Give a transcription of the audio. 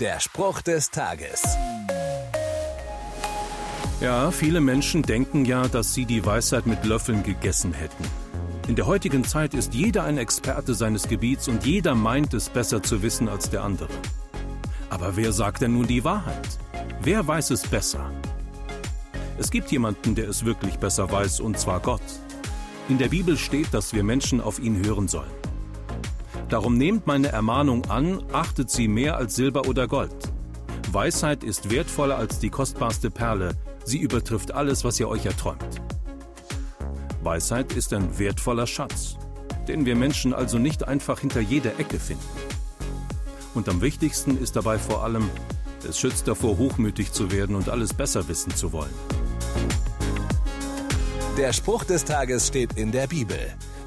Der Spruch des Tages. Ja, viele Menschen denken ja, dass sie die Weisheit mit Löffeln gegessen hätten. In der heutigen Zeit ist jeder ein Experte seines Gebiets und jeder meint es besser zu wissen als der andere. Aber wer sagt denn nun die Wahrheit? Wer weiß es besser? Es gibt jemanden, der es wirklich besser weiß, und zwar Gott. In der Bibel steht, dass wir Menschen auf ihn hören sollen. Darum nehmt meine Ermahnung an, achtet sie mehr als Silber oder Gold. Weisheit ist wertvoller als die kostbarste Perle, sie übertrifft alles, was ihr euch erträumt. Weisheit ist ein wertvoller Schatz, den wir Menschen also nicht einfach hinter jeder Ecke finden. Und am wichtigsten ist dabei vor allem, es schützt davor, hochmütig zu werden und alles besser wissen zu wollen. Der Spruch des Tages steht in der Bibel.